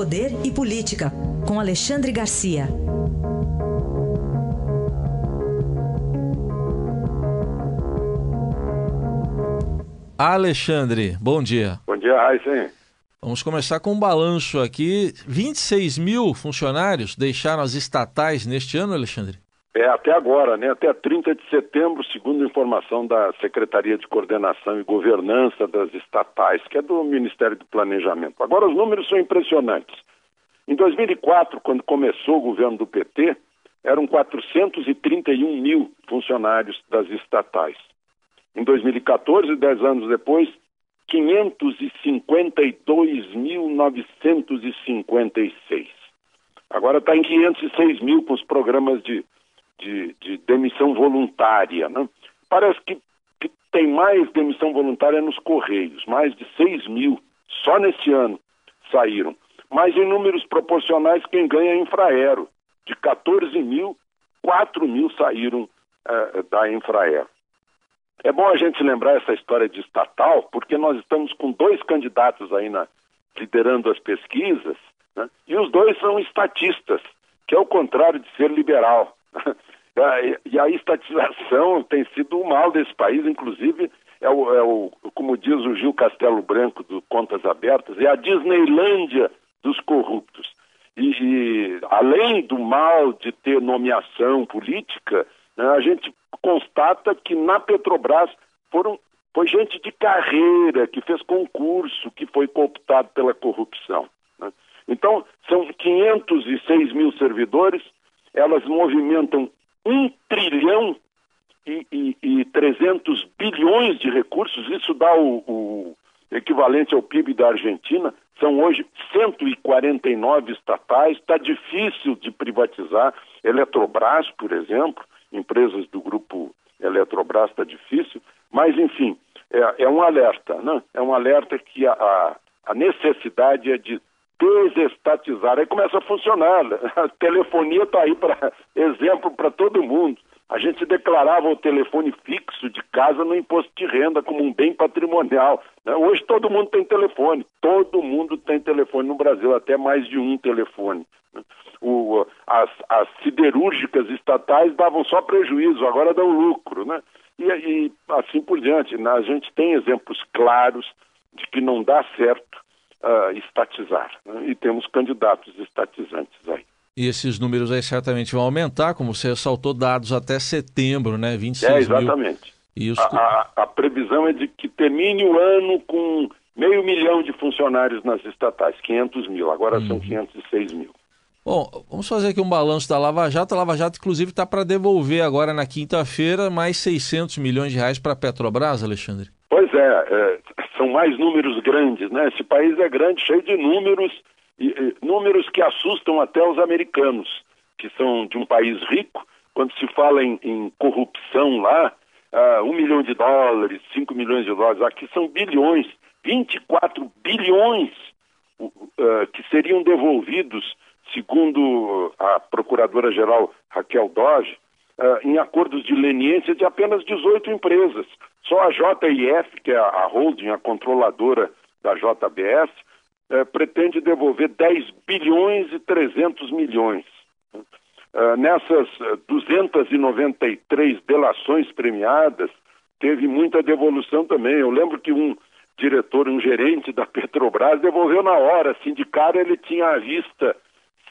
Poder e Política, com Alexandre Garcia. Alexandre, bom dia. Bom dia, Raíssen. Vamos começar com um balanço aqui. 26 mil funcionários deixaram as estatais neste ano, Alexandre? É, até agora, né? Até 30 de setembro, segundo informação da Secretaria de Coordenação e Governança das Estatais, que é do Ministério do Planejamento. Agora, os números são impressionantes. Em 2004, quando começou o governo do PT, eram 431 mil funcionários das estatais. Em 2014, dez anos depois, 552.956. Agora está em 506 mil com os programas de de, de demissão voluntária. Né? Parece que, que, tem mais demissão voluntária nos Correios, mais de 6 mil só neste ano saíram. Mas em números proporcionais, quem ganha é Infraero. De 14 mil, 4 mil saíram uh, da Infraero. É bom a gente lembrar essa história de estatal, porque nós estamos com dois candidatos aí na, liderando as pesquisas, né? e os dois são estatistas, que é o contrário de ser liberal. E a estatização tem sido o mal desse país, inclusive é o, é o, como diz o Gil Castelo Branco do Contas Abertas, é a Disneylândia dos corruptos. E, e além do mal de ter nomeação política, né, a gente constata que na Petrobras foram foi gente de carreira que fez concurso, que foi cooptado pela corrupção. Né? Então, são 506 mil servidores, elas movimentam 1 trilhão e, e, e 300 bilhões de recursos, isso dá o, o equivalente ao PIB da Argentina, são hoje 149 estatais, está difícil de privatizar. Eletrobras, por exemplo, empresas do grupo Eletrobras está difícil, mas enfim, é, é, um alerta, né? É um alerta que a, a, a necessidade é de desestatizar. Aí começa a funcionar. A telefonia está aí para exemplo para todo mundo. A gente declarava o telefone fixo de casa no imposto de renda como um bem patrimonial. Né? Hoje todo mundo tem telefone. Todo mundo tem telefone no Brasil, até mais de um telefone. O, as, as, siderúrgicas estatais davam só prejuízo, agora dão lucro, né? E, e assim por diante. Né? A gente tem exemplos claros de que não dá certo uh, estatizar. Né? E temos candidatos estatizantes aí. E esses números aí certamente vão aumentar, como você ressaltou, dados até setembro, né? 26 É, exatamente. Mil. Os... A, a, a, previsão é de que termine o ano com meio milhão de funcionários nas estatais, 500 mil, agora uhum. são 506 mil. Bom, vamos fazer aqui um balanço da Lava Jato. A Lava Jato, inclusive, está para devolver agora na quinta-feira mais 600 milhões de reais para a Petrobras, Alexandre. Pois é, é, mais números grandes, né? Esse país é grande, cheio de números, e, e, números que assustam até os americanos, que são de um país rico. Quando se fala em, em corrupção lá, uh, um milhão de dólares, cinco milhões de dólares, aqui são bilhões, 24 bilhões uh, que seriam devolvidos, segundo a procuradora-geral Raquel Doge, uh, em acordos de leniência de apenas 18 empresas. Só a JIF, que é a holding, a controladora da JBS, uh, pretende devolver 10 bilhões e 300 milhões. Uh, nessas 293 delações premiadas, teve muita devolução também. Eu lembro que um diretor, um gerente da Petrobras devolveu na hora, assim, de cara ele tinha à vista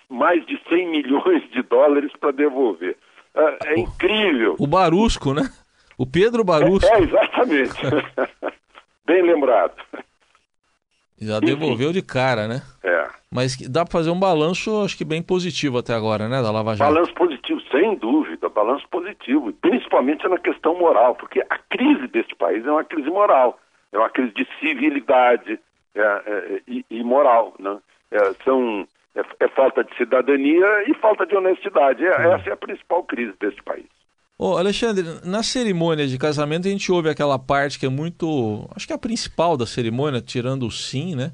mais de 100 milhões de dólares para devolver. É, é incrível. O Barusco, né? O Pedro Barusco. É, é exatamente. Bem lembrado. Já devolveu de cara, né? É. Mas dá para fazer um balanço, acho que bem positivo até agora, né, da Lava Jato? Balanço positivo, sem dúvida, balanço positivo, principalmente na questão moral, porque a crise deste país é uma crise moral, é uma crise de civilidade é, é, e, e, moral, né? É, são é, é, falta de cidadania e falta de honestidade. É, hum. Essa é a principal crise deste país. Ô Alexandre, na cerimônia de casamento a gente ouve aquela parte que é muito, acho que é a principal da cerimônia, tirando o sim, né?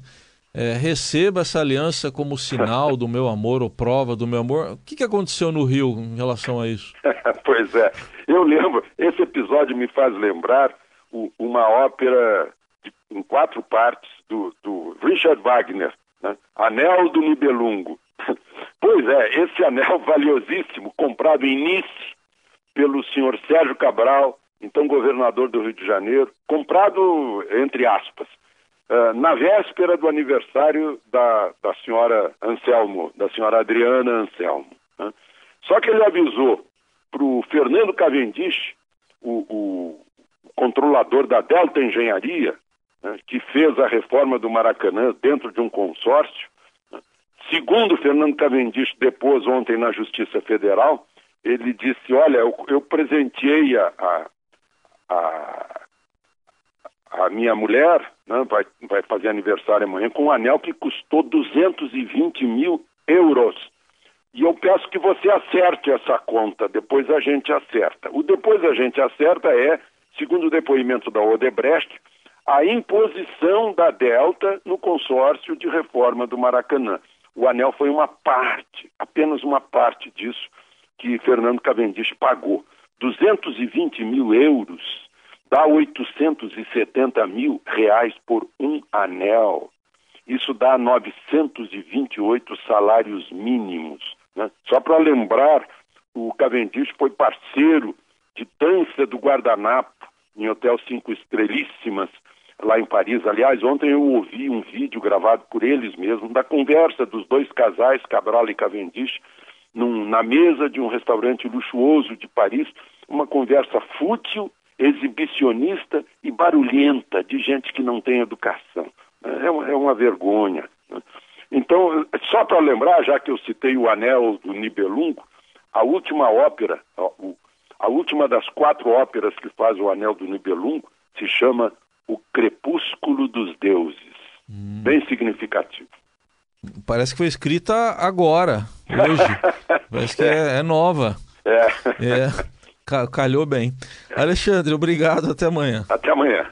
É, receba essa aliança como sinal do meu amor ou prova do meu amor. O que, que aconteceu no Rio em relação a isso? pois é, eu lembro, esse episódio me faz lembrar o, uma ópera de, em quatro partes do, do Richard Wagner, Né? Anel do Nibelungo. pois é, esse anel valiosíssimo, comprado em Nice pelo senhor Sérgio Cabral, então governador do Rio de Janeiro, comprado entre aspas, uh, na véspera do aniversário da, da senhora Anselmo, da senhora Adriana Anselmo. Né? Só que ele avisou para o Fernando Cavendish, o, o, controlador da Delta Engenharia, que fez a reforma do Maracanã dentro de um consórcio. Né? Segundo Fernando Cavendish depôs ontem na Justiça Federal, ele disse: Olha, eu, eu presenteei a, a, a, a minha mulher, né, vai, vai fazer aniversário amanhã, com um anel que custou 220 mil euros. E eu peço que você acerte essa conta, depois a gente acerta. O depois a gente acerta é, segundo o depoimento da Odebrecht, a imposição da Delta no consórcio de reforma do Maracanã. O anel foi uma parte, apenas uma parte disso que Fernando Cavendish pagou. 220 mil euros dá 870 mil reais por um anel. Isso dá 928 salários mínimos. Né? Só para lembrar, o Cavendish foi parceiro de dança do guardanapo em hotel cinco estrelíssimas lá em Paris. Aliás, ontem eu ouvi um vídeo gravado por eles mesmos da conversa dos dois casais, Cabral e Cavendish, num, na mesa de um restaurante luxuoso de Paris, uma conversa fútil, exibicionista e barulhenta de gente que não tem educação. É uma, é uma vergonha. Né? Então, só para lembrar, já que eu citei o Anel do Nibelungo, a última ópera, a última das quatro óperas que faz o Anel do Nibelungo, se chama O Crepúsculo dos Deuses. Hum. Bem significativo. Parece que foi escrita agora, hoje. Parece que é, é nova. É. é. Calhou bem. Alexandre, obrigado. Até amanhã. Até amanhã.